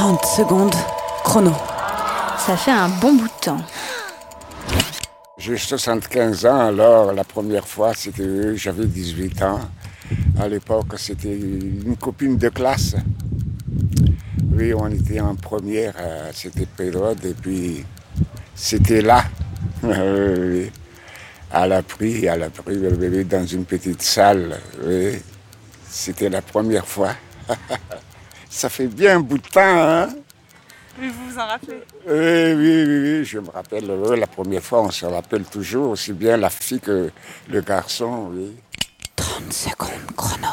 30 secondes, chrono. Ça fait un bon bout de temps. J'ai 75 ans, alors la première fois, c'était j'avais 18 ans. À l'époque, c'était une copine de classe. Oui, on était en première à cette période, et puis c'était là. Oui. Elle a pris, elle a pris le bébé dans une petite salle. Oui. C'était la première fois. Ça fait bien un bout de temps, hein? Mais vous vous en rappelez Oui, oui, oui, oui, je me rappelle. la première fois, on se rappelle toujours, aussi bien la fille que le garçon, oui. 30 secondes, chrono.